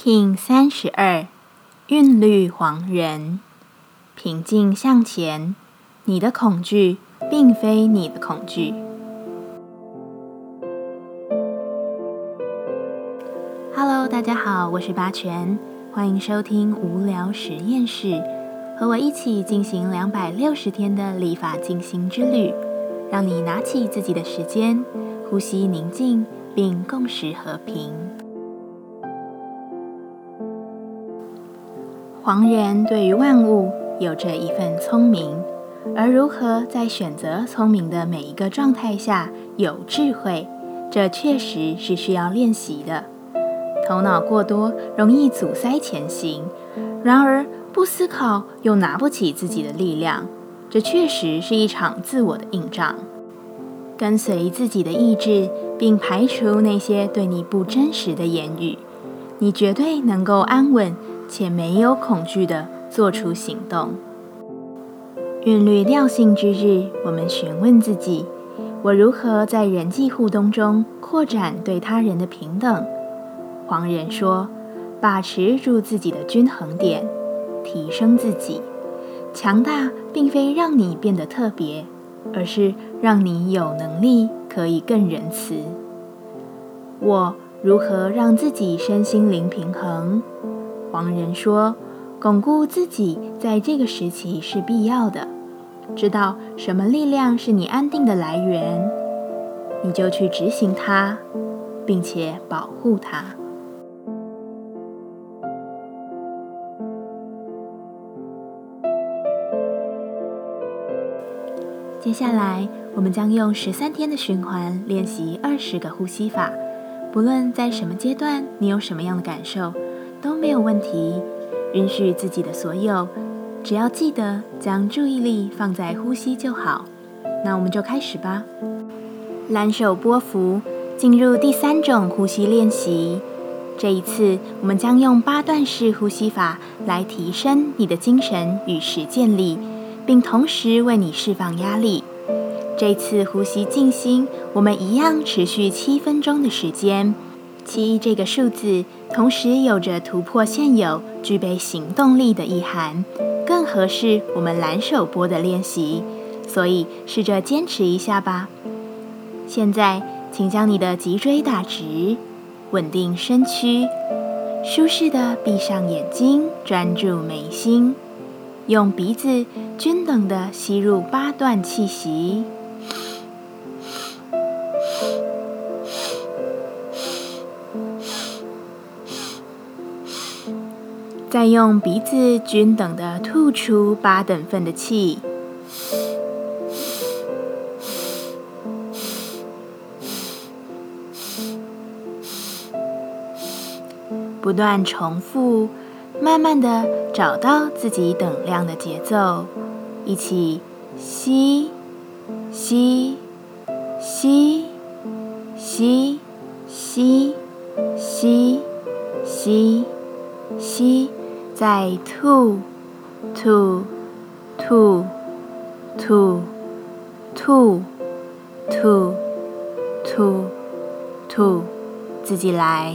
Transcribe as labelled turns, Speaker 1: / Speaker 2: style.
Speaker 1: King 三十二，韵律黄人，平静向前。你的恐惧并非你的恐惧。Hello，大家好，我是八全，欢迎收听无聊实验室，和我一起进行两百六十天的立法进行之旅，让你拿起自己的时间，呼吸宁静，并共识和平。黄人对于万物有着一份聪明，而如何在选择聪明的每一个状态下有智慧，这确实是需要练习的。头脑过多容易阻塞前行，然而不思考又拿不起自己的力量，这确实是一场自我的硬仗。跟随自己的意志，并排除那些对你不真实的言语，你绝对能够安稳。且没有恐惧的做出行动。韵律调性之日，我们询问自己：我如何在人际互动中扩展对他人的平等？黄人说：把持住自己的均衡点，提升自己。强大并非让你变得特别，而是让你有能力可以更仁慈。我如何让自己身心灵平衡？黄仁说：“巩固自己在这个时期是必要的。知道什么力量是你安定的来源，你就去执行它，并且保护它。”接下来，我们将用十三天的循环练习二十个呼吸法。不论在什么阶段，你有什么样的感受？都没有问题，允许自己的所有，只要记得将注意力放在呼吸就好。那我们就开始吧。蓝手波幅，进入第三种呼吸练习。这一次，我们将用八段式呼吸法来提升你的精神与实践力，并同时为你释放压力。这次呼吸静心，我们一样持续七分钟的时间。七这个数字，同时有着突破现有、具备行动力的意涵，更合适我们蓝手波的练习。所以试着坚持一下吧。现在，请将你的脊椎打直，稳定身躯，舒适的闭上眼睛，专注眉心，用鼻子均等的吸入八段气息。再用鼻子均等的吐出八等份的气，不断重复，慢慢的找到自己等量的节奏，一起吸，吸，吸，吸，吸，吸，吸，吸。再吐，吐，吐，吐，吐，吐，吐，吐，自己来。